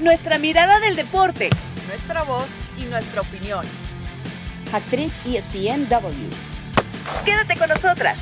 nuestra mirada del deporte, nuestra voz y nuestra opinión. Actriz ESPNW. Quédate con nosotras.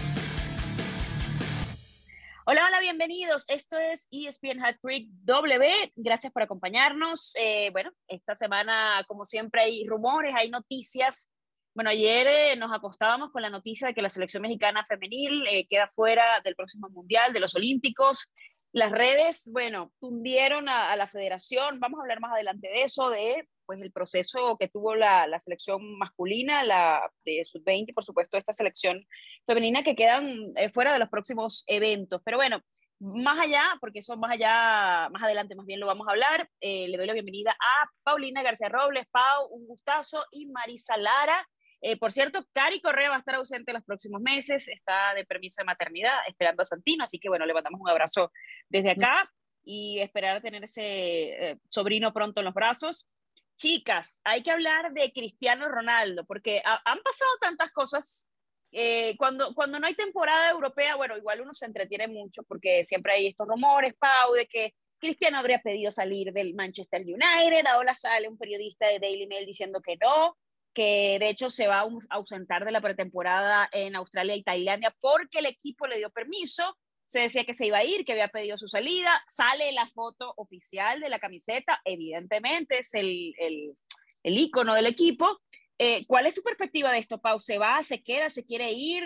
Hola, hola, bienvenidos. Esto es ESPN Hat W. Gracias por acompañarnos. Eh, bueno, esta semana, como siempre, hay rumores, hay noticias. Bueno, ayer eh, nos acostábamos con la noticia de que la selección mexicana femenil eh, queda fuera del próximo Mundial, de los Olímpicos. Las redes, bueno, tundieron a, la federación. Vamos a hablar más adelante de eso, de pues el proceso que tuvo la, selección masculina, la de sub-20, por supuesto, esta selección femenina que quedan eh, fuera de los próximos eventos. Pero bueno, más allá, porque eso más allá, más adelante más bien lo vamos a hablar, eh, le doy la bienvenida a Paulina García Robles, Pau, un gustazo, y Marisa Lara, eh, por cierto, Cari Correa va a estar ausente los próximos meses, está de permiso de maternidad esperando a Santino, así que bueno, le mandamos un abrazo desde acá y esperar tener ese eh, sobrino pronto en los brazos. Chicas, hay que hablar de Cristiano Ronaldo, porque han pasado tantas cosas. Eh, cuando, cuando no hay temporada europea, bueno, igual uno se entretiene mucho porque siempre hay estos rumores, Pau, de que Cristiano habría pedido salir del Manchester United, ahora sale un periodista de Daily Mail diciendo que no, que de hecho se va a ausentar de la pretemporada en Australia y Tailandia porque el equipo le dio permiso. Se decía que se iba a ir, que había pedido su salida. Sale la foto oficial de la camiseta, evidentemente es el, el, del equipo. Eh, ¿Cuál es tu perspectiva de esto, Pau? ¿Se va, se queda, se quiere ir?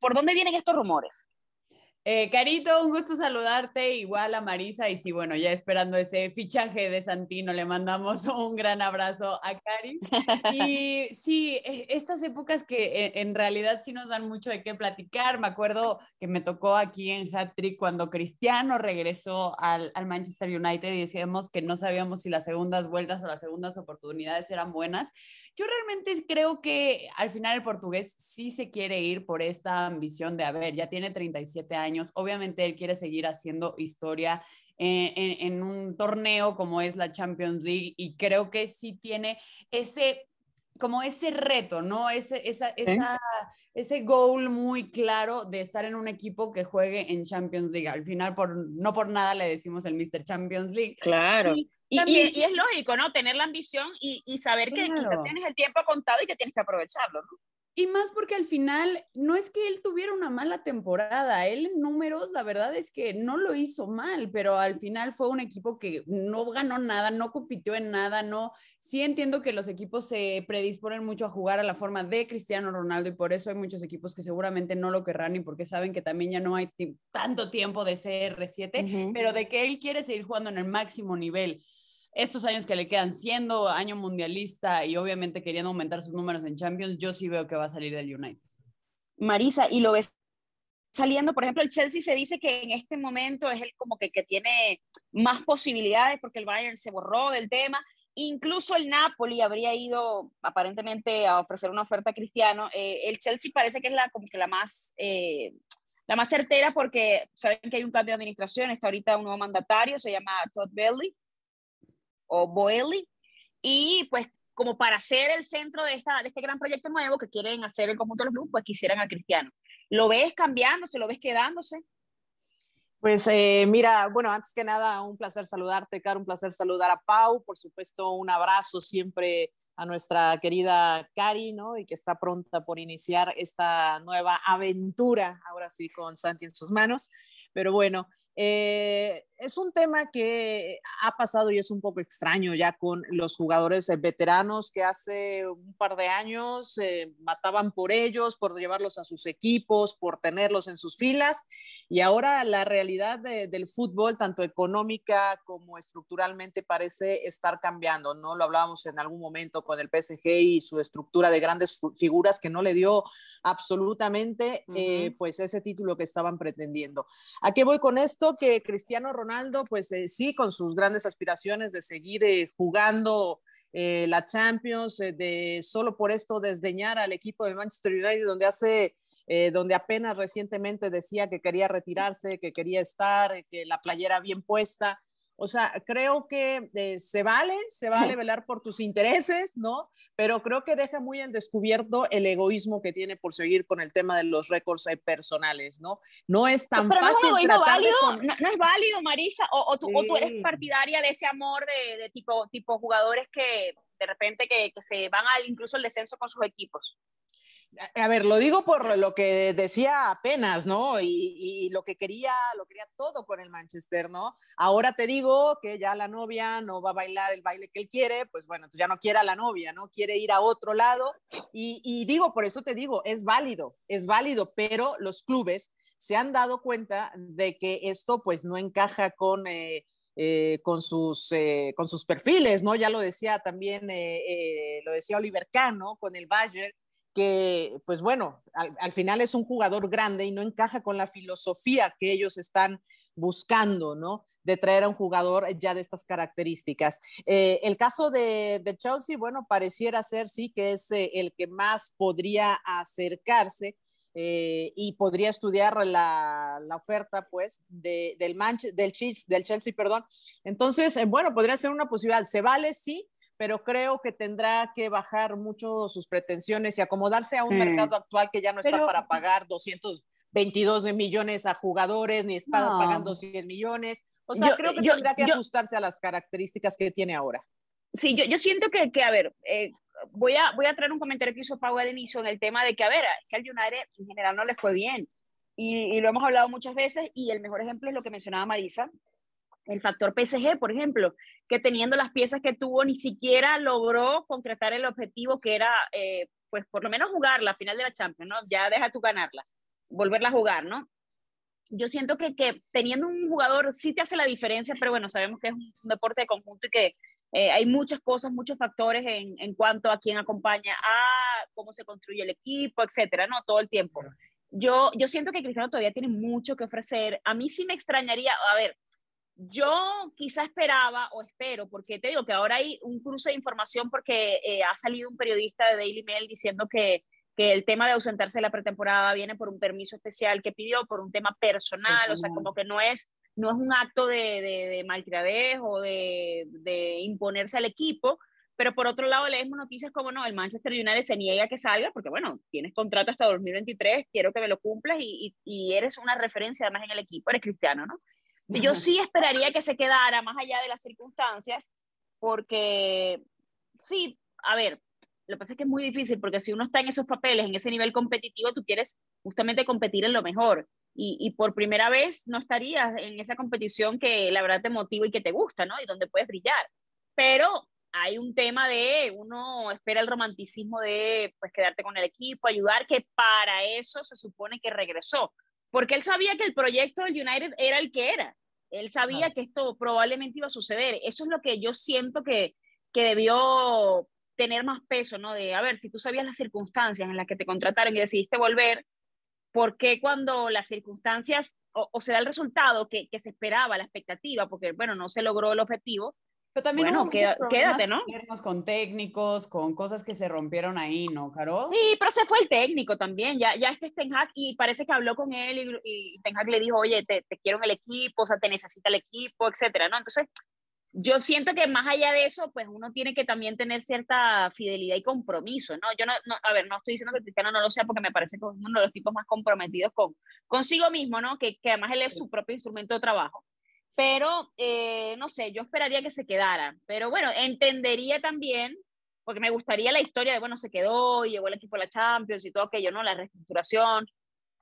¿Por dónde vienen estos rumores? Eh, Carito, un gusto saludarte, igual a Marisa, y sí, bueno, ya esperando ese fichaje de Santino, le mandamos un gran abrazo a Cari. Y sí, e, estas épocas que e, en realidad sí nos dan mucho de qué platicar, me acuerdo que me tocó aquí en Hat Trick cuando Cristiano regresó al, al Manchester United y decíamos que no sabíamos si las segundas vueltas o las segundas oportunidades eran buenas. Yo realmente creo que al final el portugués sí se quiere ir por esta ambición de, a ver, ya tiene 37 años Obviamente él quiere seguir haciendo historia eh, en, un torneo como es la Champions League y creo que sí tiene ese como ese reto, ¿no? Ese, esa, esa, ese goal muy claro de estar en un equipo que juegue en Champions League. Al final, por, no por nada le decimos el Mr. Champions League. Claro. Y, y, es lógico, ¿no? Tener la ambición y, y saber que quizás tienes el tiempo contado y que tienes que aprovecharlo, ¿no? Y más porque al final no es que él tuviera una mala temporada, él en números la verdad es que no lo hizo mal, pero al final fue un equipo que no ganó nada, no compitió en nada, no. Sí entiendo que los equipos se predisponen mucho a jugar a la forma de Cristiano Ronaldo y por eso hay muchos equipos que seguramente no lo querrán y porque saben que también ya no hay tanto tiempo de CR7, pero de que él quiere seguir jugando en el máximo nivel estos años que le quedan siendo año mundialista y obviamente queriendo aumentar sus números en Champions, yo sí veo que va a salir del United. Marisa, y lo ves saliendo, por ejemplo, el Chelsea se dice que en este momento es el como que, que tiene más posibilidades porque el Bayern se borró del tema. Incluso el Napoli habría ido aparentemente a ofrecer una oferta a Cristiano. Eh, el Chelsea parece que es la, como que la más... Eh, la más certera porque saben que hay un cambio de administración, está ahorita un nuevo mandatario, se llama Todd Bailey, o Boeli, y pues como para ser el centro de, esta, de este gran proyecto nuevo que quieren hacer el conjunto de los grupos, pues quisieran a Cristiano. ¿Lo ves cambiándose? ¿Lo ves quedándose? Pues eh, mira, bueno, antes que nada, un placer saludarte, Caro, un placer saludar a Pau, por supuesto, un abrazo siempre a nuestra querida Cari, ¿no? Y que está pronta por iniciar esta nueva aventura, ahora sí, con Santi en sus manos. Pero bueno, eh, es un tema que ha pasado y es un poco extraño ya con los jugadores eh, veteranos que hace un par de años eh, mataban por ellos, por llevarlos a sus equipos, por tenerlos en sus filas. Y ahora la realidad del fútbol, tanto económica como estructuralmente, parece estar cambiando. ¿no? Lo hablábamos en algún momento con el PSG y su estructura de grandes figuras que no le dio absolutamente pues ese título que estaban pretendiendo. ¿A qué voy con esto? Que Cristiano Ronaldo pues eh, sí, con sus grandes aspiraciones de seguir eh, jugando eh, la Champions, de solo por esto desdeñar al equipo de Manchester United, donde hace, donde apenas recientemente decía que quería retirarse, que quería estar, que la playera bien puesta. O sea, creo que eh, se vale, se vale velar por tus intereses, ¿no? Pero creo que deja muy en descubierto el egoísmo que tiene por seguir con el tema de los récords eh, personales, ¿no? No es tan pero fácil. No es, tratar válido, de... no, no, es válido, Marisa, o, o, tú, sí. o, tú, eres partidaria de ese amor de, de tipo, tipo jugadores que de repente que, que se van al incluso el descenso con sus equipos. A ver, lo digo por lo que decía apenas, ¿no? Y, lo que quería, lo quería todo con el Manchester, ¿no? Ahora te digo que ya la novia no va a bailar el baile que él quiere, pues bueno, ya no quiere a la novia, ¿no? Quiere ir a otro lado. Y, digo, por eso te digo, es válido, es válido, pero los clubes se han dado cuenta de que esto pues no encaja con... Eh, eh, con, sus, eh, con sus perfiles, ¿no? Ya lo decía también, lo decía Oliver Kahn, ¿no? Con el Bayern, que, pues bueno, al, al, final es un jugador grande y no encaja con la filosofía que ellos están buscando, ¿no? De traer a un jugador ya de estas características. Eh, el caso de, de, Chelsea, bueno, pareciera ser, sí, que es eh, el que más podría acercarse. Eh, y podría estudiar la, la oferta, pues, de, del, Manche, del, Chelsea, del Chelsea, perdón. Entonces, bueno, podría ser una posibilidad. Se vale, sí, pero creo que tendrá que bajar mucho sus pretensiones y acomodarse a un sí. mercado actual que ya no está pero, para pagar 222 millones a jugadores, ni está no. pagando 100 millones. O sea, yo, creo que yo, tendrá que yo, ajustarse a las características que tiene ahora. Sí, yo, yo siento que, que a ver, eh, voy, a, voy a traer un comentario que hizo Pau al inicio en el tema de que, a ver, es que al United en general no le fue bien. Y, y, lo hemos hablado muchas veces y el mejor ejemplo es lo que mencionaba Marisa, el factor PSG, por ejemplo, que teniendo las piezas que tuvo ni siquiera logró concretar el objetivo que era, eh, pues por lo menos jugar la final de la Champions, ¿no? Ya deja tú ganarla, volverla a jugar, ¿no? Yo siento que, que teniendo un jugador sí te hace la diferencia, pero bueno, sabemos que es un deporte de conjunto y que eh, hay muchas cosas, muchos factores en, en, cuanto a quién acompaña, a cómo se construye el equipo, etcétera, ¿no? Todo el tiempo. Yo, yo siento que Cristiano todavía tiene mucho que ofrecer. A mí sí me extrañaría, a ver, yo quizá esperaba o espero, porque te digo que ahora hay un cruce de información porque eh, ha salido un periodista de Daily Mail diciendo que, que el tema de ausentarse de la pretemporada viene por un permiso especial que pidió, por un tema personal, o sea, como que no es, no es un acto de, de, de malcriadez o de, de, imponerse al equipo, pero por otro lado leemos noticias como, no, el Manchester United se niega a que salga, porque bueno, tienes contrato hasta 2023, quiero que me lo cumplas y, y, y eres una referencia además en el equipo, eres cristiano, ¿no? Yo sí esperaría que se quedara más allá de las circunstancias, porque sí, a ver, lo que pasa es que es muy difícil, porque si uno está en esos papeles, en ese nivel competitivo, tú quieres justamente competir en lo mejor. Y, y, por primera vez no estarías en esa competición que la verdad te motiva y que te gusta, ¿no? Y donde puedes brillar. Pero hay un tema de uno espera el romanticismo de pues quedarte con el equipo, ayudar, que para eso se supone que regresó porque él sabía que el proyecto del United era el que era. Él sabía que esto probablemente iba a suceder. Eso es lo que yo siento que, que debió tener más peso, ¿no? De, a ver, si tú sabías las circunstancias en las que te contrataron y decidiste volver, ¿por qué cuando las circunstancias o, o se da el resultado que, que, se esperaba, la expectativa, porque, bueno, no se logró el objetivo, pero también bueno, queda, quédate, ¿no? Con técnicos, con cosas que se rompieron ahí, ¿no, Caro? Sí, pero se fue el técnico también. Ya, ya este es Ten Hag y parece que habló con él y, y Ten Hag le dijo, oye, te, te, quiero en el equipo, o sea, te necesita el equipo, etcétera, ¿no? Entonces, yo siento que más allá de eso, pues uno tiene que también tener cierta fidelidad y compromiso, ¿no? Yo no, no a ver, no estoy diciendo que Cristiano no lo sea porque me parece que es uno de los tipos más comprometidos con consigo mismo, ¿no? Que, que además él es su propio instrumento de trabajo pero eh, no sé, yo esperaría que se quedara, pero bueno, entendería también, porque me gustaría la historia de, bueno, se quedó, llegó el equipo a la Champions y todo aquello, ¿no? La reestructuración,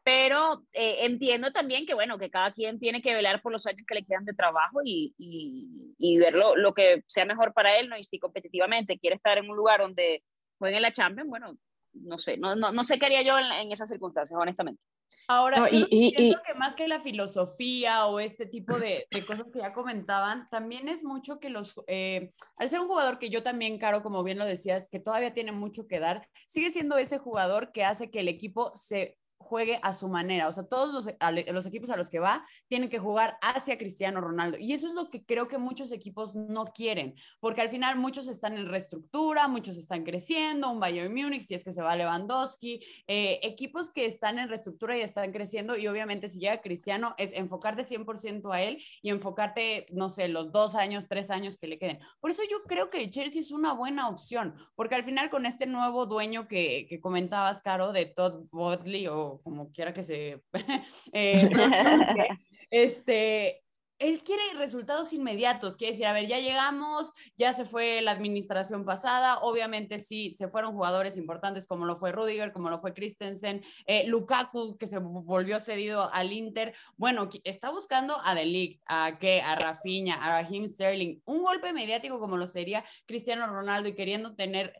pero eh, entiendo también que, bueno, que cada quien tiene que velar por los años que le quedan de trabajo y, y, y ver lo, lo, que sea mejor para él, ¿no? Y si competitivamente quiere estar en un lugar donde juegue en la Champions, bueno, no sé, no, no, no sé qué haría yo en, en esas circunstancias, honestamente. Ahora, no, y, y, y, que más que la filosofía o este tipo de, de, cosas que ya comentaban, también es mucho que los, eh, al ser un jugador que yo también, Caro, como bien lo decías, que todavía tiene mucho que dar, sigue siendo ese jugador que hace que el equipo se juegue a su manera. O sea, todos los, los, equipos a los que va tienen que jugar hacia Cristiano Ronaldo. Y eso es lo que creo que muchos equipos no quieren, porque al final muchos están en reestructura, muchos están creciendo, un Bayern Múnich, si es que se va Lewandowski, eh, equipos que están en reestructura y están creciendo. Y obviamente si llega Cristiano es enfocarte 100% a él y enfocarte, no sé, los dos años, tres años que le queden. Por eso yo creo que el Chelsea es una buena opción, porque al final con este nuevo dueño que, que comentabas, Caro, de Todd Bodley o como quiera que se... Eh, este, él quiere resultados inmediatos, quiere decir, a ver, ya llegamos, ya se fue la administración pasada, obviamente sí, se fueron jugadores importantes como lo fue Rudiger, como lo fue Christensen, eh, Lukaku, que se volvió cedido al Inter, bueno, está buscando a Delic, a que a Rafinha, a Raheem Sterling, un golpe mediático como lo sería Cristiano Ronaldo y queriendo tener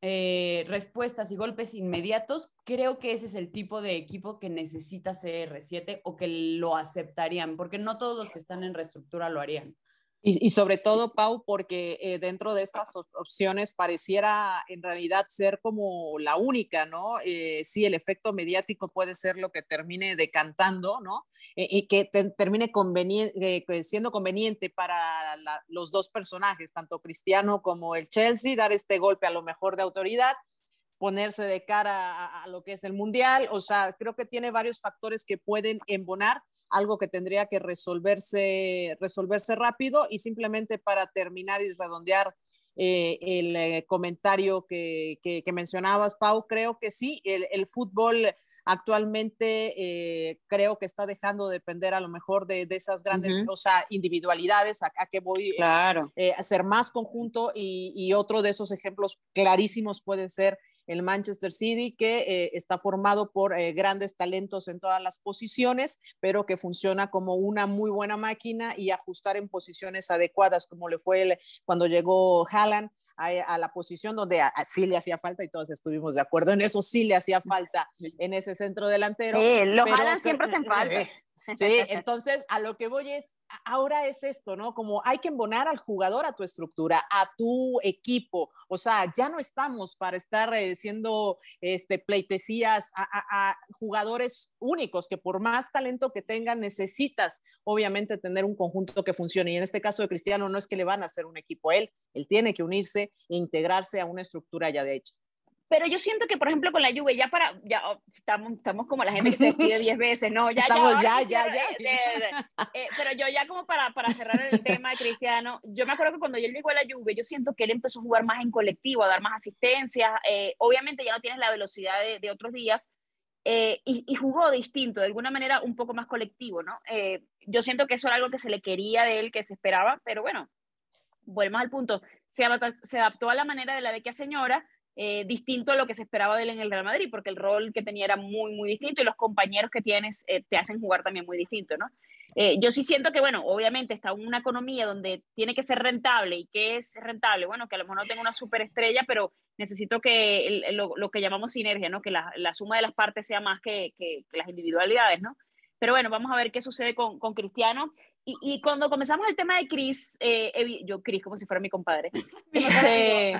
eh, respuestas y golpes inmediatos, creo que ese es el tipo de equipo que necesita CR7 o que lo aceptarían, porque no todos los que están en reestructura lo harían. Y, sobre todo, Pau, porque eh, dentro de estas opciones pareciera en realidad ser como la única, ¿no? Eh, sí, el efecto mediático puede ser lo que termine decantando, ¿no? Eh, y que termine siendo conveniente para los dos personajes, tanto Cristiano como el Chelsea, dar este golpe a lo mejor de autoridad ponerse de cara a, lo que es el mundial, o sea, creo que tiene varios factores que pueden embonar algo que tendría que resolverse, resolverse rápido y simplemente para terminar y redondear eh, el eh, comentario que, que, mencionabas, Pau, creo que sí, el, el fútbol actualmente eh, creo que está dejando de depender a lo mejor de, de esas grandes o sea, individualidades, a, que voy claro. a ser más conjunto y, y, otro de esos ejemplos clarísimos puede ser el Manchester City, que eh, está formado por eh, grandes talentos en todas las posiciones, pero que funciona como una muy buena máquina y ajustar en posiciones adecuadas, como le fue cuando llegó Haaland a, la posición donde sí le hacía falta y todos estuvimos de acuerdo en eso, sí le hacía falta en ese centro delantero. Sí, los Haaland siempre hacen falta. Sí, entonces a lo que voy es, ahora es esto, ¿no? Como hay que embonar al jugador a tu estructura, a tu equipo. O sea, ya no estamos para estar eh, siendo este, pleitesías a, jugadores únicos que por más talento que tengan, necesitas obviamente tener un conjunto que funcione. Y en este caso de Cristiano no es que le van a hacer un equipo a él, él tiene que unirse e integrarse a una estructura ya de hecho. Pero yo siento que, por ejemplo, con la Juve, ya para, ya oh, estamos, estamos como la gente que se despide 10 veces, ¿no? Ya, estamos ya, ya, ya. Eh, pero yo ya como para, para cerrar el tema de Cristiano, yo me acuerdo que cuando él llegó a la Juve, yo siento que él empezó a jugar más en colectivo, a dar más asistencias. Eh, obviamente ya no tienes la velocidad de, de otros días, eh, y, y, jugó distinto, de alguna manera un poco más colectivo, ¿no? yo siento que eso era algo que se le quería de él, que se esperaba, pero bueno, volvemos al punto, se adaptó, se adaptó a la manera de la de que señora, eh, distinto a lo que se esperaba de él en el Real Madrid, porque el rol que tenía era muy, muy distinto y los compañeros que tienes eh, te hacen jugar también muy distinto, ¿no? Eh, yo sí siento que, bueno, obviamente está una economía donde tiene que ser rentable. ¿Y qué es rentable? Bueno, que a lo mejor no tengo una superestrella, pero necesito que lo, que llamamos sinergia, ¿no? Que la, suma de las partes sea más que, que, las individualidades, ¿no? Pero bueno, vamos a ver qué sucede con, con Cristiano. Y, cuando comenzamos el tema de Chris, eh, yo Chris como si fuera mi compadre. Este,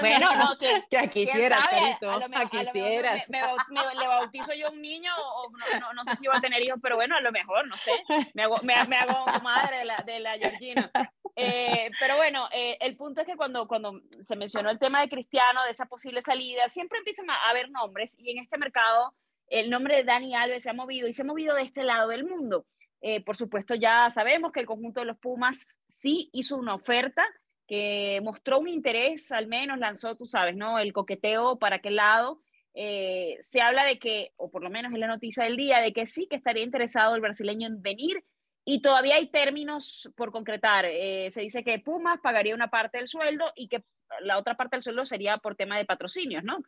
bueno, no, que, que quisieras, Carito, a quisieras. Me, le bautizo yo a un niño o no, no, sé si va a tener hijos, pero bueno, a lo mejor, no sé. Me hago, me, hago madre de la, de la Georgina. Eh, pero bueno, eh, el punto es que cuando, cuando se mencionó el tema de Cristiano, de esa posible salida, siempre empiezan a haber nombres y en este mercado el nombre de Dani Alves se ha movido y se ha movido de este lado del mundo. Eh, por supuesto, ya sabemos que el conjunto de los Pumas sí hizo una oferta que mostró un interés, al menos lanzó, tú sabes, ¿no? El coqueteo para aquel lado. Eh, se habla de que, o por lo menos es la noticia del día, de que sí que estaría interesado el brasileño en venir y todavía hay términos por concretar. Eh, se dice que Pumas pagaría una parte del sueldo y que la otra parte del sueldo sería por tema de patrocinios, ¿no?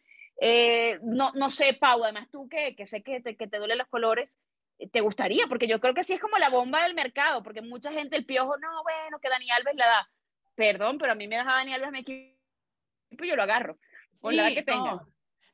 no, no sé, Pau, además tú que, que sé que te, que te duelen los colores, te gustaría, porque yo creo que sí es como la bomba del mercado, porque mucha gente el piojo, no, bueno, que Dani Alves le da. Perdón, pero a mí me deja Dani Alves mi equipo y yo lo agarro, por la que tenga.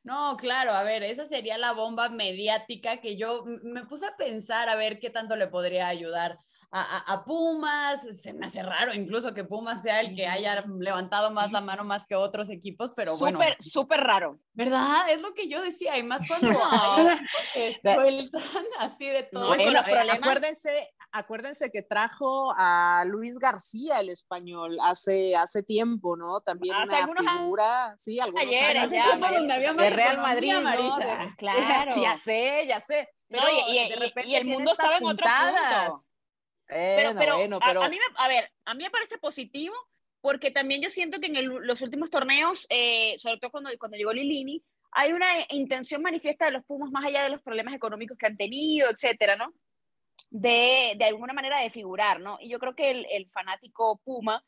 No. claro, a ver, esa sería la bomba mediática que yo me puse a pensar a ver qué tanto le podría ayudar a, Pumas, se me hace raro incluso que Pumas sea el que haya levantado más la mano más que otros equipos, pero bueno. Súper raro. ¿Verdad? Es lo que yo decía, y más cuando no. sueltan así de todo. Bueno, acuérdense, acuérdense que trajo a Luis García, el español, hace, hace tiempo, ¿no? También una figura, sí, algunos ayer, años ya, de Real Madrid, ¿no? claro. ya sé, ya sé. Pero y, de repente el mundo estaba en otro punto. Pero, pero, bueno, pero... A, mí me, a ver, a mí me parece positivo porque también yo siento que en los últimos torneos, eh, sobre todo cuando, cuando llegó Lilini, hay una intención manifiesta de los Pumas más allá de los problemas económicos que han tenido, etcétera, ¿no? De, de alguna manera de figurar, ¿no? Y yo creo que el, el, fanático Puma,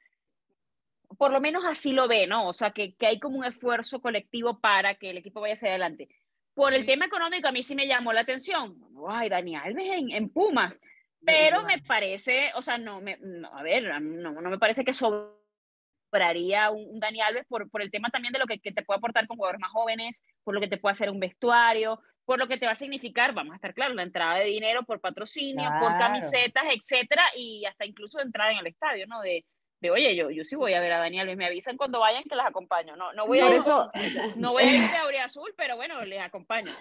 por lo menos así lo ve, ¿no? O sea, que, que hay como un esfuerzo colectivo para que el equipo vaya hacia adelante. Por el tema económico, a mí sí me llamó la atención. Ay, Dani Alves en, en Pumas. Pero me parece, o sea, no, me, a ver, no, no me parece que sobraría un, Dani Alves por, por el tema también de lo que, que, te puede aportar con jugadores más jóvenes, por lo que te puede hacer un vestuario, por lo que te va a significar, vamos a estar claros, la entrada de dinero por patrocinio, por camisetas, etcétera, y hasta incluso entrada en el estadio, ¿no? De, de oye, yo, yo sí voy a ver a Daniel, me avisan cuando vayan que las acompaño. No, no voy a, ir, eso... no voy a ir de Aurea Azul, pero bueno, les acompaño.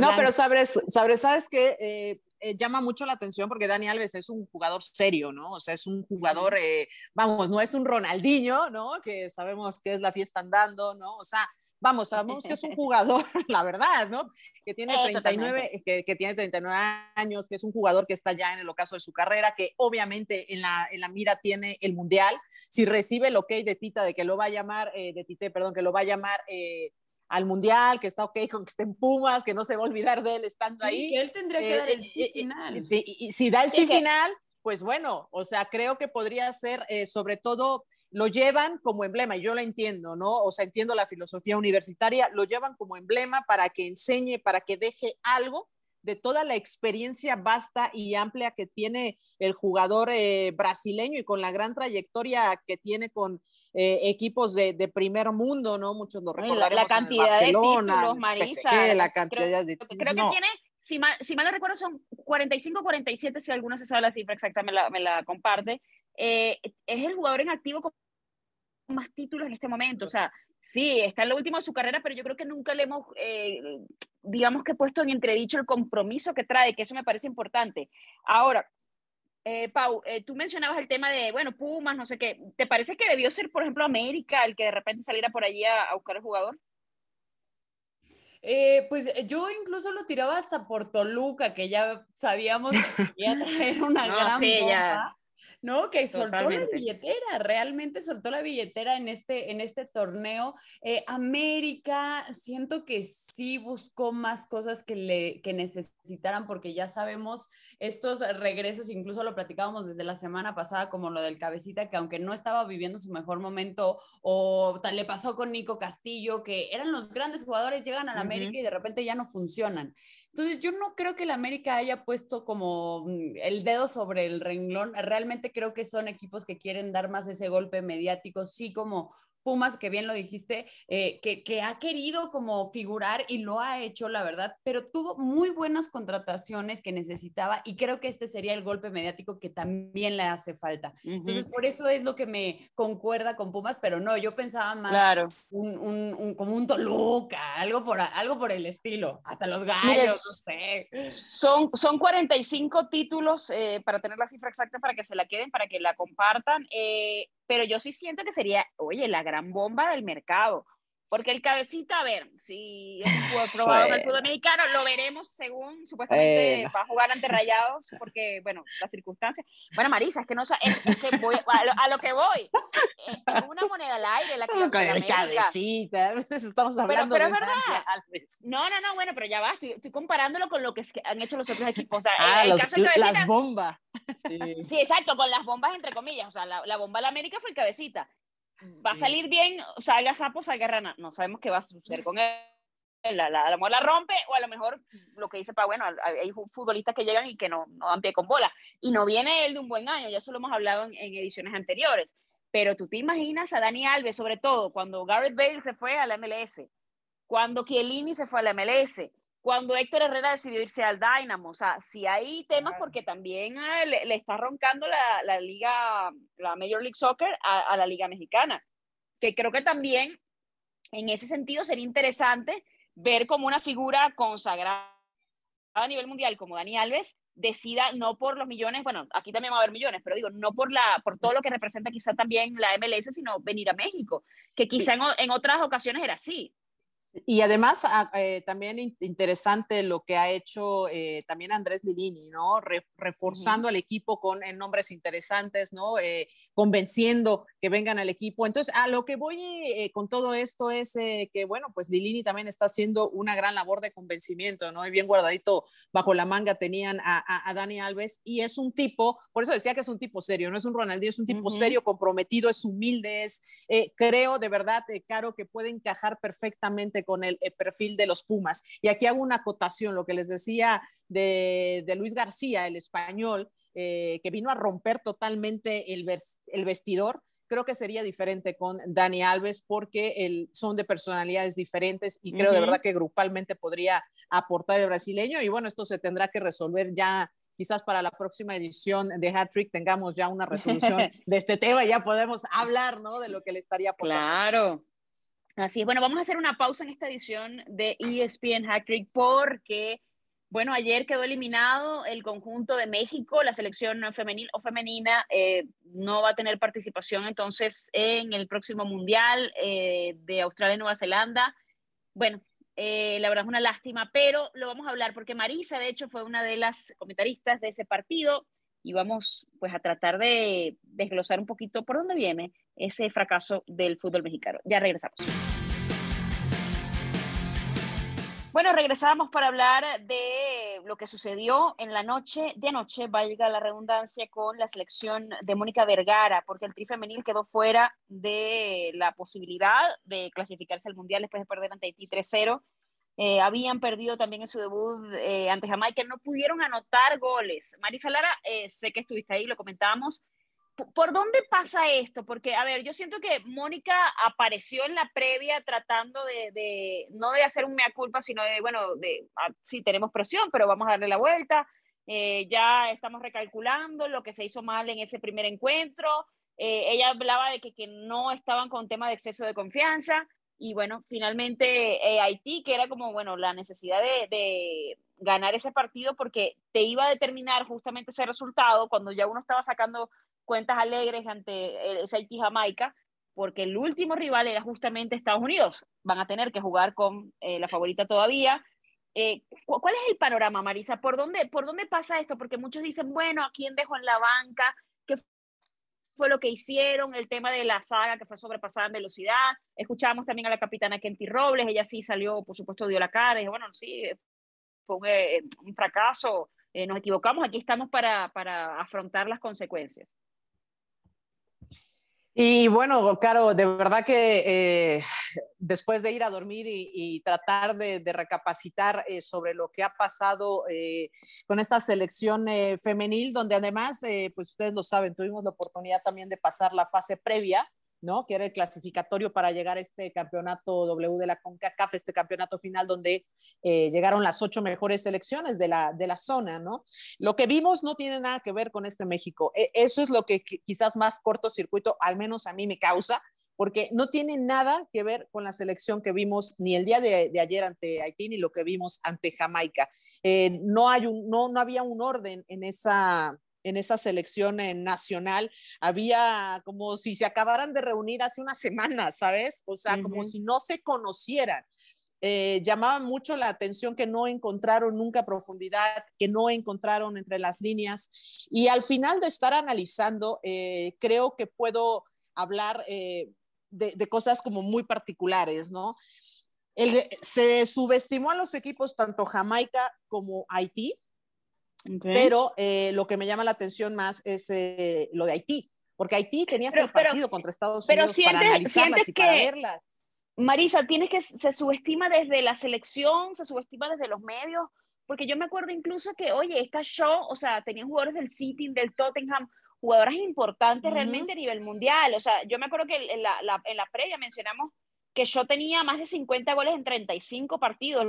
no, pero sabes, sabes, sabes que eh, eh, llama mucho la atención porque Dani Alves es un jugador serio, ¿no? O sea, es un jugador, eh, vamos, no es un Ronaldinho, ¿no? Que sabemos que es la fiesta andando, ¿no? O sea, vamos, sabemos que es un jugador, la verdad, ¿no? Que tiene 39, que, que, tiene 39 años, que es un jugador que está ya en el ocaso de su carrera, que obviamente en la, en la mira tiene el Mundial. Si recibe el ok de Tita de que lo va a llamar, eh, de Tite, perdón, que lo va a llamar eh, al Mundial, que está ok con que esté en Pumas, que no se va a olvidar de él estando ahí. Sí, que él tendría que eh, dar el sí final. Y, si da el sí, final, pues bueno, o sea, creo que podría ser, eh, sobre todo, lo llevan como emblema, y yo lo entiendo, ¿no? O sea, entiendo la filosofía universitaria, lo llevan como emblema para que enseñe, para que deje algo de toda la experiencia vasta y amplia que tiene el jugador eh, brasileño y con la gran trayectoria que tiene con eh, equipos de, de, primer mundo, ¿no? Muchos lo recordaremos la, cantidad Barcelona, de títulos, Marisa. la cantidad creo, de títulos. Creo que tiene si mal, si mal no recuerdo, son 45 47, si alguno se sabe la cifra exacta, me la, me la comparte. Eh, es el jugador en activo con más títulos en este momento. O sea, sí, está en lo último de su carrera, pero yo creo que nunca le hemos, eh, digamos que puesto en entredicho el compromiso que trae, que eso me parece importante. Ahora, eh, Pau, eh, tú mencionabas el tema de, bueno, Pumas, no sé qué. ¿Te parece que debió ser, por ejemplo, América el que de repente saliera por allí a, a buscar al jugador? Eh, pues eh, yo incluso lo tiraba hasta por Toluca, que ya sabíamos que iba a traer una gran sí, bomba. ¿No? Que soltó la billetera, realmente soltó la billetera en este, en este torneo. Eh, América, siento que sí buscó más cosas que, le, que necesitaran, porque ya sabemos estos regresos, incluso lo platicábamos desde la semana pasada, como lo del cabecita, que aunque no estaba viviendo su mejor momento, o tal le pasó con Nico Castillo, que eran los grandes jugadores, llegan a la América y de repente ya no funcionan. Entonces, yo no creo que el América haya puesto como mm, el dedo sobre el renglón. Realmente creo que son equipos que quieren dar más ese golpe mediático, sí como Pumas, que bien lo dijiste, eh, que, que, ha querido como figurar y lo ha hecho, la verdad, pero tuvo muy buenas contrataciones que necesitaba y creo que este sería el golpe mediático que también le hace falta. Entonces, por eso es lo que me concuerda con Pumas, pero no, yo pensaba más claro. un, un, como un Toluca, algo por, algo por el estilo, hasta los gallos, no sé. Son, son 45 títulos eh, para tener la cifra exacta para que se la queden, para que la compartan. Eh, pero yo sí siento que sería, oye, la gran bomba del mercado. Porque el cabecita, a ver, si es probado en el fútbol mexicano, lo veremos según supuestamente va a jugar ante Rayados, porque, bueno, las circunstancias. Bueno, Marisa, es que no es, es que voy, a, lo, que voy. Es una moneda al aire la que el cabecita, estamos hablando pero, pero es verdad. No, no, no, bueno, pero ya va, estoy, estoy, comparándolo con lo que han hecho los otros equipos. O sea, ah, el, los, caso cabecita, las bombas. Sí. sí. exacto, con las bombas entre comillas. O sea, la, la bomba de la América fue el cabecita va a salir bien, salga sapo, salga rana. No sabemos qué va a suceder con él. La, la, la, la rompe o a lo mejor lo que dice para bueno, hay futbolistas que llegan y que no, no dan pie con bola. Y no viene él de un buen año, ya eso lo hemos hablado en, en ediciones anteriores. Pero tú te imaginas a Dani Alves, sobre todo cuando Gareth Bale se fue a la MLS, cuando Chiellini se fue a la MLS, cuando Héctor Herrera decidió irse al Dynamo. O sea, si hay temas porque también ah, le, está roncando la, la, liga, la Major League Soccer a, la liga mexicana, que creo que también en ese sentido sería interesante ver como una figura consagrada a nivel mundial como Dani Alves decida no por los millones, bueno, aquí también va a haber millones, pero digo, no por, la, por todo lo que representa quizá también la MLS, sino venir a México, que quizá en, en otras ocasiones era así. Y además, ah, eh, también interesante lo que ha hecho eh, también Andrés Lilini, ¿no? reforzando al equipo con nombres interesantes, ¿no? Eh, convenciendo que vengan al equipo. Entonces, a lo que voy con todo esto es que, bueno, pues Lilini también está haciendo una gran labor de convencimiento, ¿no? Y bien guardadito bajo la manga tenían a, Dani Alves y es un tipo, por eso decía que es un tipo serio, no es un Ronaldinho, es un tipo serio, comprometido, es humilde, es, creo de verdad, Caro, que puede encajar perfectamente con el, perfil de los Pumas. Y aquí hago una acotación, lo que les decía de, Luis García, el español, eh, que vino a romper totalmente el, el vestidor creo que sería diferente con Dani Alves porque el, son de personalidades diferentes y creo de verdad que grupalmente podría aportar el brasileño y bueno, esto se tendrá que resolver ya quizás para la próxima edición de Hat Trick tengamos ya una resolución de este tema y ya podemos hablar, ¿no? De lo que le estaría aportando. Claro, Así es, bueno, vamos a hacer una pausa en esta edición de ESPN Hack porque, bueno, ayer quedó eliminado el conjunto de México, la selección femenil o femenina eh, no va a tener participación entonces en el próximo Mundial eh, de Australia y Nueva Zelanda. Bueno, eh, la verdad es una lástima, pero lo vamos a hablar porque Marisa, de hecho, fue una de las comentaristas de ese partido y vamos pues a tratar de desglosar un poquito por dónde viene ese fracaso del fútbol mexicano. Ya regresamos. Bueno, regresamos para hablar de lo que sucedió en la noche de anoche, valga la redundancia, con la selección de Mónica Vergara, porque el tri femenil quedó fuera de la posibilidad de clasificarse al Mundial después de perder ante Haití 3-0. Eh, habían perdido también en su debut eh, ante Jamaica, no pudieron anotar goles. Marisa Lara, eh, sé que estuviste ahí, lo comentábamos, ¿Por dónde pasa esto? Porque, a ver, yo siento que Mónica apareció en la previa tratando de, no de hacer un mea culpa, sino de, bueno, de, ah, sí, tenemos presión, pero vamos a darle la vuelta. Eh, ya estamos recalculando lo que se hizo mal en ese primer encuentro. Eh, ella hablaba de que, que, no estaban con tema de exceso de confianza. Y bueno, finalmente eh, Haití, que era como, bueno, la necesidad de, de ganar ese partido porque te iba a determinar justamente ese resultado cuando ya uno estaba sacando cuentas alegres ante ese Haití Jamaica, porque el último rival era justamente Estados Unidos. Van a tener que jugar con eh, la favorita todavía. Eh, ¿Cuál es el panorama, Marisa? ¿Por dónde, ¿Por dónde pasa esto? Porque muchos dicen, bueno, ¿a quién dejo en la banca? ¿Qué fue lo que hicieron? El tema de la saga que fue sobrepasada en velocidad. Escuchábamos también a la capitana Kenty Robles, ella sí salió, por supuesto, dio la cara y bueno, sí, fue un, eh, un fracaso, nos equivocamos, aquí estamos para, para afrontar las consecuencias. Y bueno, Caro, de verdad que eh, después de ir a dormir y, tratar de, recapacitar eh, sobre lo que ha pasado eh, con esta selección femenil, donde además, pues ustedes lo saben, tuvimos la oportunidad también de pasar la fase previa ¿no? Que era el clasificatorio para llegar a este campeonato W de la CONCACAF, este campeonato final donde eh, llegaron las ocho mejores selecciones de la, de la zona, ¿no? Lo que vimos no tiene nada que ver con este México. E, eso es lo que quizás más cortocircuito, al menos a mí me causa, porque no tiene nada que ver con la selección que vimos ni el día de, ayer ante Haití ni lo que vimos ante Jamaica. Eh, no, hay un, no, no había un orden en esa, en esa selección eh, nacional, había como si se acabaran de reunir hace una semana, ¿sabes? O sea, como si no se conocieran. Eh, llamaba mucho la atención que no encontraron nunca profundidad, que no encontraron entre las líneas. Y al final de estar analizando, eh, creo que puedo hablar de, de, cosas como muy particulares, ¿no? El, se subestimó a los equipos tanto Jamaica como Haití pero eh, lo que me llama la atención más es eh, lo de Haití, porque Haití tenía su partido contra Estados Unidos para analizarlas y para verlas. Marisa, tienes que se subestima desde la selección, se subestima desde los medios, porque yo me acuerdo incluso que, oye, esta show, o sea, tenían jugadores del City, del Tottenham, jugadoras importantes realmente a nivel mundial. O sea, yo me acuerdo que en la, en la previa mencionamos que yo tenía más de 50 goles en 35 partidos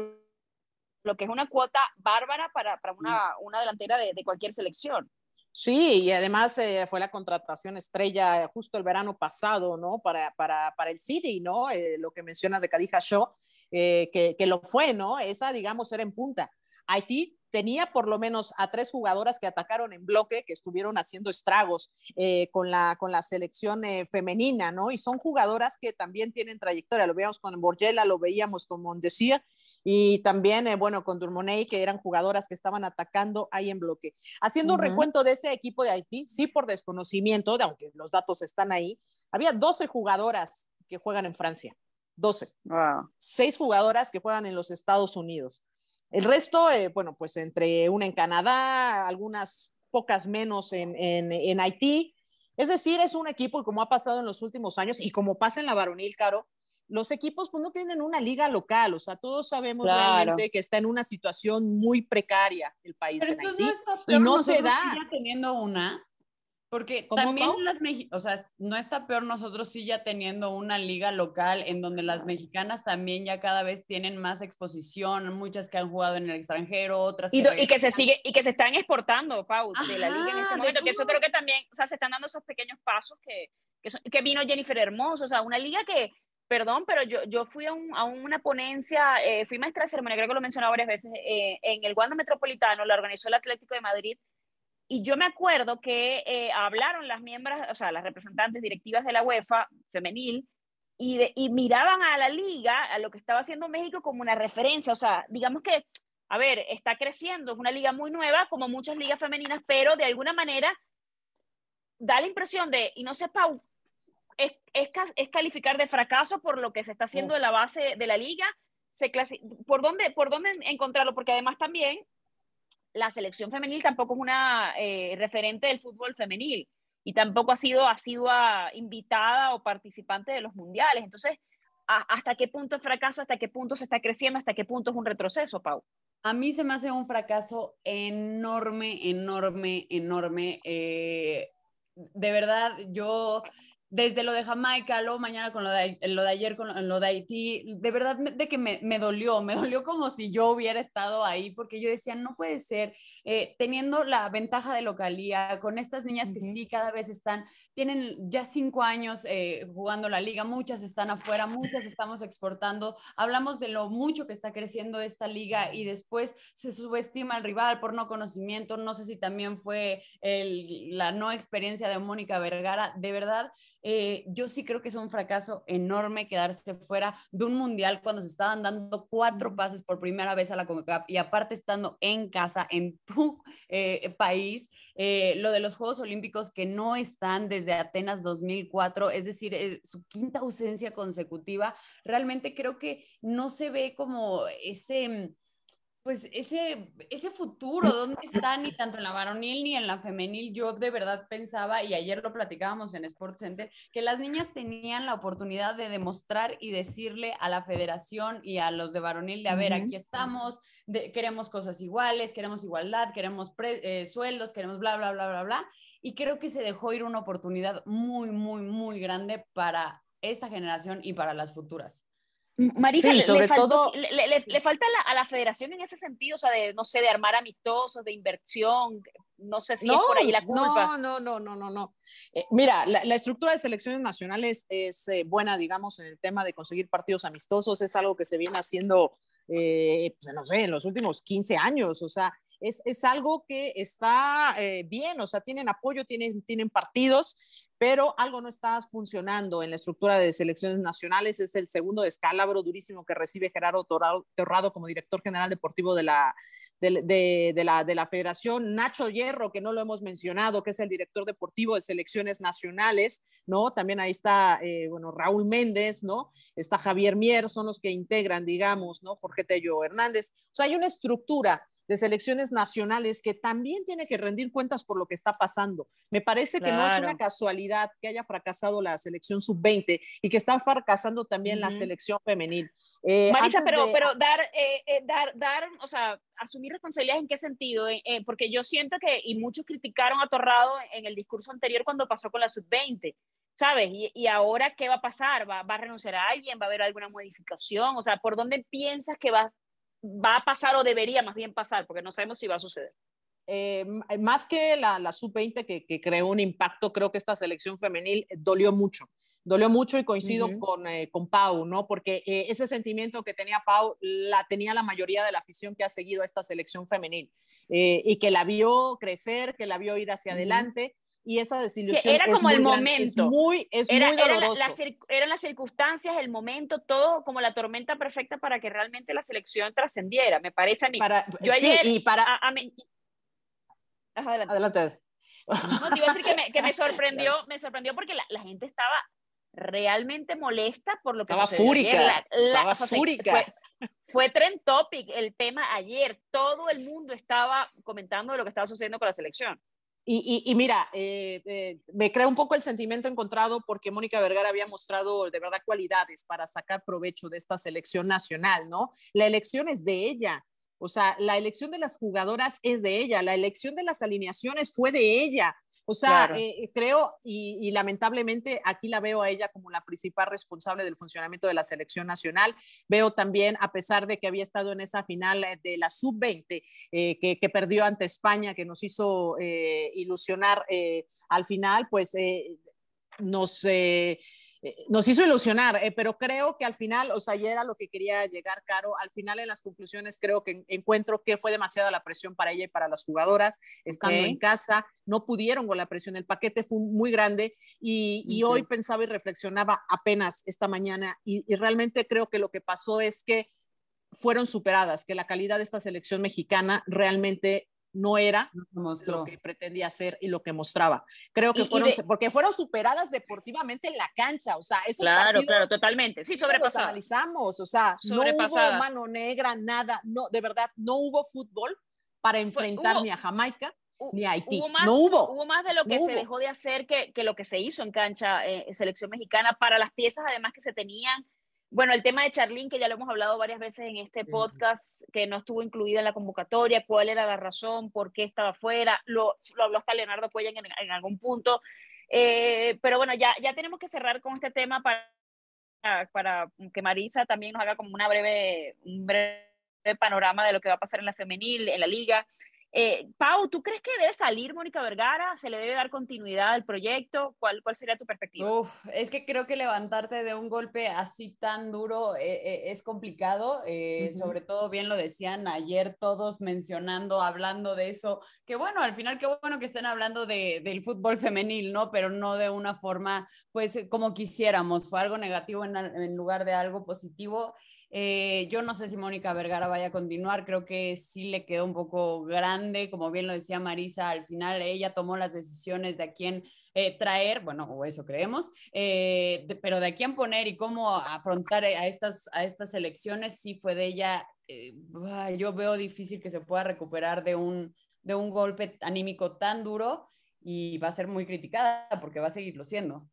lo que es una cuota bárbara para, para una, una delantera de, de cualquier selección. Sí, y además eh, fue la contratación estrella justo el verano pasado, ¿no? Para, para, para el City, ¿no? Eh, lo que mencionas de Kadija Shaw, eh, que, que, lo fue, ¿no? Esa, digamos, era en punta. Haití tenía por lo menos a tres jugadoras que atacaron en bloque, que estuvieron haciendo estragos eh, con, la, con la selección eh, femenina, ¿no? Y son jugadoras que también tienen trayectoria. Lo veíamos con Borgela, lo veíamos con Mondesía y también, eh, bueno, con Durmoney, que eran jugadoras que estaban atacando ahí en bloque. Haciendo uh -huh. un recuento de ese equipo de Haití, sí por desconocimiento, aunque los datos están ahí, había 12 jugadoras que juegan en Francia. 12. Wow. Seis jugadoras que juegan en los Estados Unidos. El resto, eh, bueno, pues entre una en Canadá, algunas pocas menos en, en, en, Haití. Es decir, es un equipo, como ha pasado en los últimos años y como pasa en la varonil, Caro, los equipos pues no tienen una liga local, o sea, todos sabemos claro. realmente que está en una situación muy precaria el país Pero en Haití no y no se da. teniendo una, porque también Pau? las o sea, no está peor nosotros sí ya teniendo una liga local en donde las mexicanas también ya cada vez tienen más exposición, muchas que han jugado en el extranjero, otras y, que, y que se sigue y que se están exportando, Pau, Ajá, de la liga en este momento, que eso creo que también, o sea, se están dando esos pequeños pasos que, que, son, que vino Jennifer Hermoso, o sea, una liga que perdón, pero yo, yo fui a, un, a una ponencia, eh, fui maestra de ceremonia, creo que lo he mencionado varias veces, eh, en el Wanda Metropolitano, la organizó el Atlético de Madrid, y yo me acuerdo que eh, hablaron las miembros, o sea, las representantes directivas de la UEFA femenil, y, y, miraban a la liga, a lo que estaba haciendo México como una referencia. O sea, digamos que, a ver, está creciendo, es una liga muy nueva, como muchas ligas femeninas, pero de alguna manera da la impresión de, y no Pau, es, es, es calificar de fracaso por lo que se está haciendo de la base de la liga. Se ¿Por, dónde, ¿Por dónde encontrarlo? Porque además también la selección femenil tampoco es una eh, referente del fútbol femenil y tampoco ha sido asidua invitada o participante de los mundiales. Entonces, ¿a, ¿hasta qué punto es fracaso? ¿Hasta qué punto se está creciendo? ¿Hasta qué punto es un retroceso, Pau? A mí se me hace un fracaso enorme, enorme, enorme. Eh, de verdad, yo desde lo de Jamaica, luego mañana con lo de, lo de ayer, con lo de Haití, de verdad de que me, me, dolió, me dolió como si yo hubiera estado ahí, porque yo decía, no puede ser, eh, teniendo la ventaja de localía, con estas niñas uh -huh. que sí cada vez están, tienen ya cinco años eh, jugando la liga, muchas están afuera, muchas estamos exportando, hablamos de lo mucho que está creciendo esta liga y después se subestima al rival por no conocimiento, no sé si también fue el, la no experiencia de Mónica Vergara, de verdad, eh, yo sí creo que es un fracaso enorme quedarse fuera de un mundial cuando se estaban dando cuatro pases por primera vez a la CONCACAF y aparte estando en casa, en tu eh, país, eh, lo de los Juegos Olímpicos que no están desde Atenas 2004, es decir, es su quinta ausencia consecutiva, realmente creo que no se ve como ese pues ese, ese futuro, ¿dónde está? Ni tanto en la varonil ni en la femenil. Yo de verdad pensaba, y ayer lo platicábamos en Sports Center, que las niñas tenían la oportunidad de demostrar y decirle a la federación y a los de varonil de, a ver, aquí estamos, de, queremos cosas iguales, queremos igualdad, queremos pre, eh, sueldos, queremos bla, bla, bla, bla, bla. Y creo que se dejó ir una oportunidad muy, muy, muy grande para esta generación y para las futuras. Marisa, sí, sobre le, faltó, todo... le, le, le, falta a la, a la, federación en ese sentido, o sea, de, no sé, de armar amistosos, de inversión, no sé si no, es por ahí la culpa. No, no, no, no, no, no. Eh, mira, la, la, estructura de selecciones nacionales es eh, buena, digamos, en el tema de conseguir partidos amistosos, es algo que se viene haciendo, eh, pues, no sé, en los últimos 15 años, o sea, es, es algo que está bien, o sea, tienen apoyo, tienen, tienen partidos, pero algo no está funcionando en la estructura de selecciones nacionales. Es el segundo descalabro durísimo que recibe Gerardo Torrado, como director general deportivo de, la, de la federación. Nacho Hierro, que no lo hemos mencionado, que es el director deportivo de selecciones nacionales, ¿no? También ahí está, eh, bueno, Raúl Méndez, ¿no? Está Javier Mier, son los que integran, digamos, ¿no? Jorge Tello Hernández. O sea, hay una estructura de selecciones nacionales que también tiene que rendir cuentas por lo que está pasando. Me parece que no es una casualidad que haya fracasado la selección sub-20 y que está fracasando también uh -huh. la selección femenil. Eh, Marisa, pero, de... pero dar, eh, eh, dar, dar, o sea, asumir responsabilidades en qué sentido? Porque yo siento que, y muchos criticaron a Torrado en el discurso anterior cuando pasó con la sub-20. ¿sabes? Y, y, ahora, ¿qué va a pasar? ¿Va, ¿Va, a renunciar a alguien? ¿Va a haber alguna modificación? O sea, ¿por dónde piensas que va va a pasar o debería más bien pasar, porque no sabemos si va a suceder. Eh, más que la, la sub-20 que, que, creó un impacto, creo que esta selección femenil dolió mucho. Dolió mucho y coincido uh -huh. con, eh, con Pau, ¿no? Porque eh, ese sentimiento que tenía Pau la tenía la mayoría de la afición que ha seguido a esta selección femenil eh, y que la vio crecer, que la vio ir hacia uh -huh. adelante y esa desilusión que era como es el muy momento. es muy, es era, muy doloroso. Era la, la, eran las circunstancias, el momento, todo como la tormenta perfecta para que realmente la selección trascendiera, me parece a mí. Para, Yo sí, ayer, y para... A, a mí, adelante. adelante. No, te iba a decir que me, que me sorprendió, me sorprendió porque la, la, gente estaba realmente molesta por lo que estaba sucedió fúrica. La, estaba o sea, fúrica. Fue, fue trend topic el tema ayer. Todo el mundo estaba comentando de lo que estaba sucediendo con la selección. Y, mira, eh, eh, me crea un poco el sentimiento encontrado porque Mónica Vergara había mostrado de verdad cualidades para sacar provecho de esta selección nacional, ¿no? La elección es de ella. O sea, la elección de las jugadoras es de ella, la elección de las alineaciones fue de ella. O sea, claro. eh, creo y, y, lamentablemente aquí la veo a ella como la principal responsable del funcionamiento de la selección nacional. Veo también, a pesar de que había estado en esa final de la sub-20 eh, que, que, perdió ante España, que nos hizo eh, ilusionar eh, al final, pues eh, nos hizo ilusionar, eh, pero creo que al final, o sea, ya era lo que quería llegar, Caro, al final en las conclusiones creo que encuentro que fue demasiada la presión para ella y para las jugadoras, estando okay. en casa, no pudieron con la presión, el paquete fue muy grande y, y okay. hoy pensaba y reflexionaba apenas esta mañana y, y realmente creo que lo que pasó es que fueron superadas, que la calidad de esta selección mexicana realmente no era lo que pretendía hacer y lo que mostraba. Creo que y, fueron, y de, porque fueron superadas deportivamente en la cancha, o sea, eso Claro, claro, totalmente. Sí, sobrepasadas. analizamos, o sea, no hubo mano negra, nada, no, de verdad, no hubo fútbol para enfrentar hubo, ni a Jamaica ni a Haití. Hubo más, no hubo. Hubo más de lo que no se hubo. dejó de hacer que, que, lo que se hizo en cancha eh, selección mexicana para las piezas además que se tenían bueno, el tema de Charlín, que ya lo hemos hablado varias veces en este podcast, que no estuvo incluida en la convocatoria, cuál era la razón, por qué estaba fuera, lo, lo habló hasta Leonardo Cuella en, en algún punto. Eh, pero bueno, ya, ya tenemos que cerrar con este tema para, para que Marisa también nos haga como una breve, un breve panorama de lo que va a pasar en la femenil, en la liga. Eh, Pau, ¿tú crees que debe salir Mónica Vergara? ¿Se le debe dar continuidad al proyecto? ¿Cuál, cuál sería tu perspectiva? Uf, es que creo que levantarte de un golpe así tan duro eh, eh, es complicado, uh -huh. sobre todo bien lo decían ayer todos mencionando, hablando de eso, que bueno, al final qué bueno que estén hablando de, del fútbol femenil, ¿no? Pero no de una forma, pues, como quisiéramos, fue algo negativo en, en lugar de algo positivo. Eh, yo no sé si Mónica Vergara vaya a continuar, creo que sí le quedó un poco grande, como bien lo decía Marisa, al final ella tomó las decisiones de a quién eh, traer, bueno, o eso creemos, eh, de, pero de a quién poner y cómo afrontar a estas, a estas elecciones, sí fue de ella, eh, yo veo difícil que se pueda recuperar de un, de un golpe anímico tan duro y va a ser muy criticada porque va a seguirlo siendo.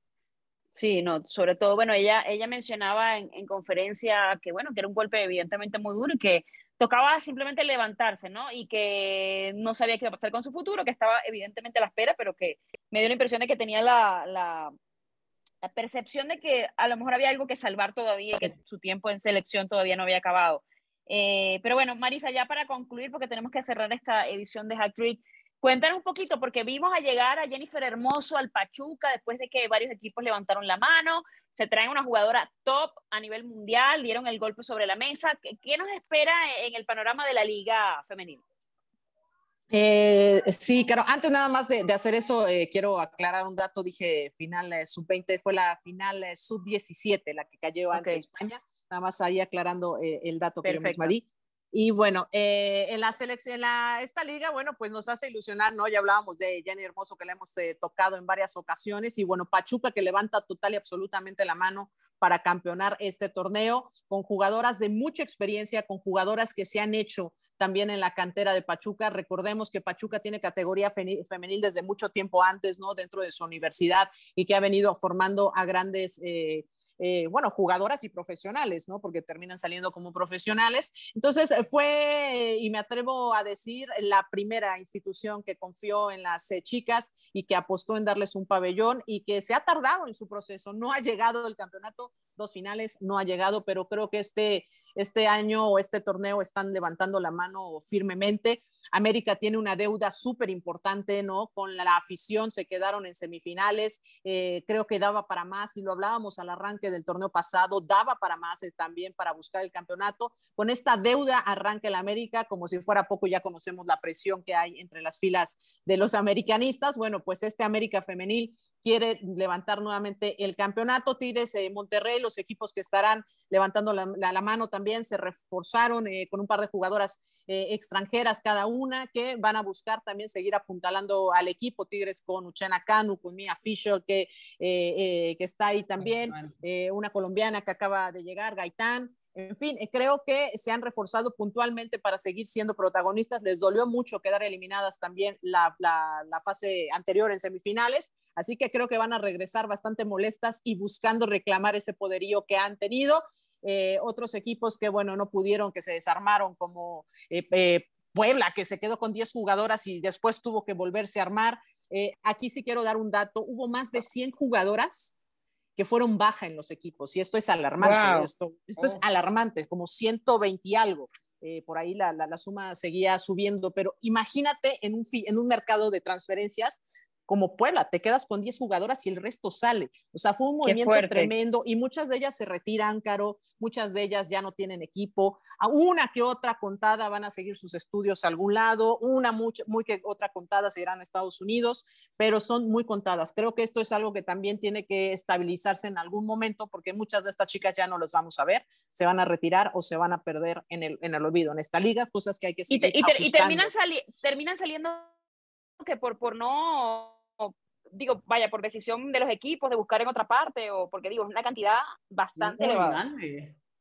Sí, no, sobre todo, bueno, ella, ella mencionaba en, en, conferencia que, bueno, que era un golpe evidentemente muy duro y que tocaba simplemente levantarse, ¿no? Y que no sabía qué iba a pasar con su futuro, que estaba evidentemente a la espera, pero que me dio la impresión de que tenía la, la, percepción de que a lo mejor había algo que salvar todavía y que su tiempo en selección todavía no había acabado. Eh, pero bueno, Marisa, ya para concluir, porque tenemos que cerrar esta edición de Hack Trick, Cuéntanos un poquito, porque vimos a llegar a Jennifer Hermoso al Pachuca después de que varios equipos levantaron la mano, se traen una jugadora top a nivel mundial, dieron el golpe sobre la mesa. ¿Qué, nos espera en el panorama de la liga femenina? Eh, sí, claro. Antes nada más de, de hacer eso, eh, quiero aclarar un dato. Dije final eh, sub-20, fue la final eh, sub-17, la que cayó okay. ante España. Nada más ahí aclarando eh, el dato Perfecto. que yo misma di. Y bueno, eh, en la selección, en la, esta liga, bueno, pues nos hace ilusionar, ¿no? Ya hablábamos de Jenny Hermoso que le hemos eh, tocado en varias ocasiones y bueno, Pachuca que levanta total y absolutamente la mano para campeonar este torneo con jugadoras de mucha experiencia, con jugadoras que se han hecho también en la cantera de Pachuca. Recordemos que Pachuca tiene categoría femenil desde mucho tiempo antes, ¿no? Dentro de su universidad y que ha venido formando a grandes... Eh, eh, bueno, jugadoras y profesionales, ¿no? Porque terminan saliendo como profesionales. Entonces, fue, y me atrevo a decir, la primera institución que confió en las eh, chicas y que apostó en darles un pabellón y que se ha tardado en su proceso. No ha llegado el campeonato, dos finales, no ha llegado, pero creo que este, este año o este torneo están levantando la mano firmemente. América tiene una deuda súper importante, ¿no? Con la afición se quedaron en semifinales, eh, creo que daba para más y lo hablábamos al arranque del torneo pasado, daba para más eh, también para buscar el campeonato. Con esta deuda arranca el América, como si fuera poco, ya conocemos la presión que hay entre las filas de los americanistas. Bueno, pues este América femenil quiere levantar nuevamente el campeonato. Tigres eh, Monterrey, los equipos que estarán levantando la, mano también se reforzaron eh, con un par de jugadoras eh, extranjeras cada una que van a buscar también seguir apuntalando al equipo. Tigres con Uchena Canu, con Mia Fisher, que, que está ahí también, una colombiana que acaba de llegar, Gaitán. En fin, eh, creo que se han reforzado puntualmente para seguir siendo protagonistas. Les dolió mucho quedar eliminadas también la, fase anterior en semifinales, así que creo que van a regresar bastante molestas y buscando reclamar ese poderío que han tenido. Eh, otros equipos que, bueno, no pudieron, que se desarmaron como eh, Puebla, que se quedó con 10 jugadoras y después tuvo que volverse a armar. aquí sí quiero dar un dato, hubo más de 100 jugadoras que fueron baja en los equipos. Y esto es alarmante. Esto, esto es oh. alarmante, como 120 y algo. Eh, por ahí la, la, suma seguía subiendo, pero imagínate en un, en un mercado de transferencias como Puebla, te quedas con 10 jugadoras y el resto sale. O sea, fue un movimiento tremendo y muchas de ellas se retiran, Caro, muchas de ellas ya no tienen equipo, a una que otra contada van a seguir sus estudios a algún lado, una mucha, muy que otra contada se irán a Estados Unidos, pero son muy contadas. Creo que esto es algo que también tiene que estabilizarse en algún momento porque muchas de estas chicas ya no los vamos a ver, se van a retirar o se van a perder en el, en el olvido en esta liga, cosas que hay que seguir Y, y, terminan, terminan saliendo que por, por no digo, vaya, por decisión de los equipos de buscar en otra parte o porque digo, es una cantidad bastante elevada.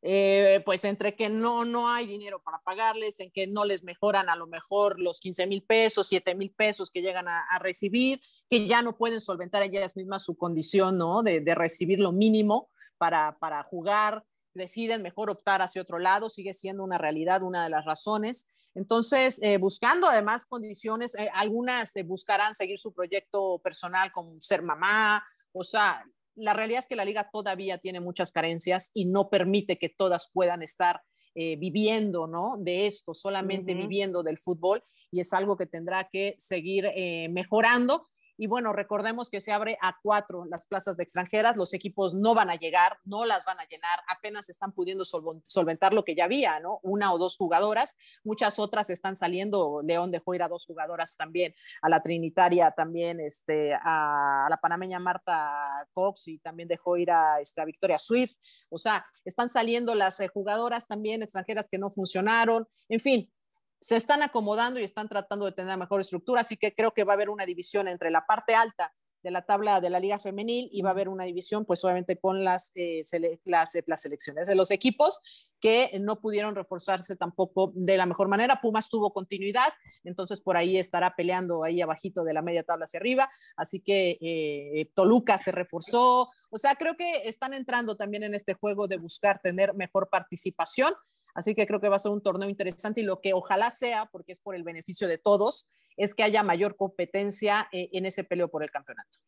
Eh, pues entre que no, no hay dinero para pagarles, en que no les mejoran a lo mejor los 15 mil pesos, 7 mil pesos que llegan a, recibir, que ya no pueden solventar ellas mismas su condición, ¿no? De, de recibir lo mínimo para, para jugar, deciden mejor optar hacia otro lado, sigue siendo una realidad, una de las razones. Entonces, eh, buscando además condiciones, eh, algunas buscarán seguir su proyecto personal como ser mamá, o sea, la realidad es que la liga todavía tiene muchas carencias y no permite que todas puedan estar eh, viviendo, ¿no? De esto, solamente viviendo del fútbol y es algo que tendrá que seguir mejorando y bueno, recordemos que se abre a cuatro las plazas de extranjeras, los equipos no van a llegar, no las van a llenar, apenas están pudiendo solventar lo que ya había, ¿no? Una o dos jugadoras, muchas otras están saliendo, León dejó ir a dos jugadoras también, a la Trinitaria también, este, a, la panameña Marta Cox y también dejó ir a, este, Victoria Swift, o sea, están saliendo las eh, jugadoras también extranjeras que no funcionaron, en fin, se están acomodando y están tratando de tener mejor estructura, así que creo que va a haber una división entre la parte alta de la tabla de la liga femenil y va a haber una división pues obviamente con las, eh, las, eh, las, selecciones de los equipos que no pudieron reforzarse tampoco de la mejor manera. Pumas tuvo continuidad, entonces por ahí estará peleando ahí abajito de la media tabla hacia arriba, así que eh, Toluca se reforzó, o sea, creo que están entrando también en este juego de buscar tener mejor participación Así que creo que va a ser un torneo interesante y lo que ojalá sea, porque es por el beneficio de todos, es que haya mayor competencia eh, en ese peleo por el campeonato.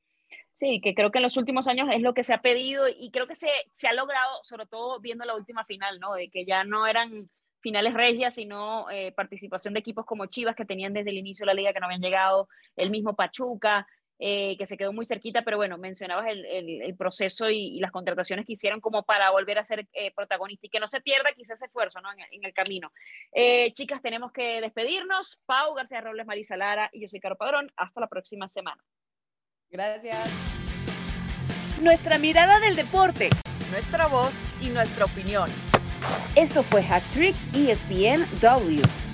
Sí, que creo que en los últimos años es lo que se ha pedido y creo que se, se ha logrado, sobre todo viendo la última final, ¿no? De que ya no eran finales regias, sino eh, participación de equipos como Chivas que tenían desde el inicio de la liga que no habían llegado, el mismo Pachuca, eh, que se quedó muy cerquita, pero bueno, mencionabas el, el, proceso y, las contrataciones que hicieron como para volver a ser eh, protagonista y que no se pierda quizás ese esfuerzo ¿no? en, el camino. Eh, chicas, tenemos que despedirnos. Pau García Robles, Marisa Lara y yo soy Caro Padrón. Hasta la próxima semana. Gracias. Nuestra mirada del deporte. Nuestra voz y nuestra opinión. Esto fue Hat Trick ESPN W.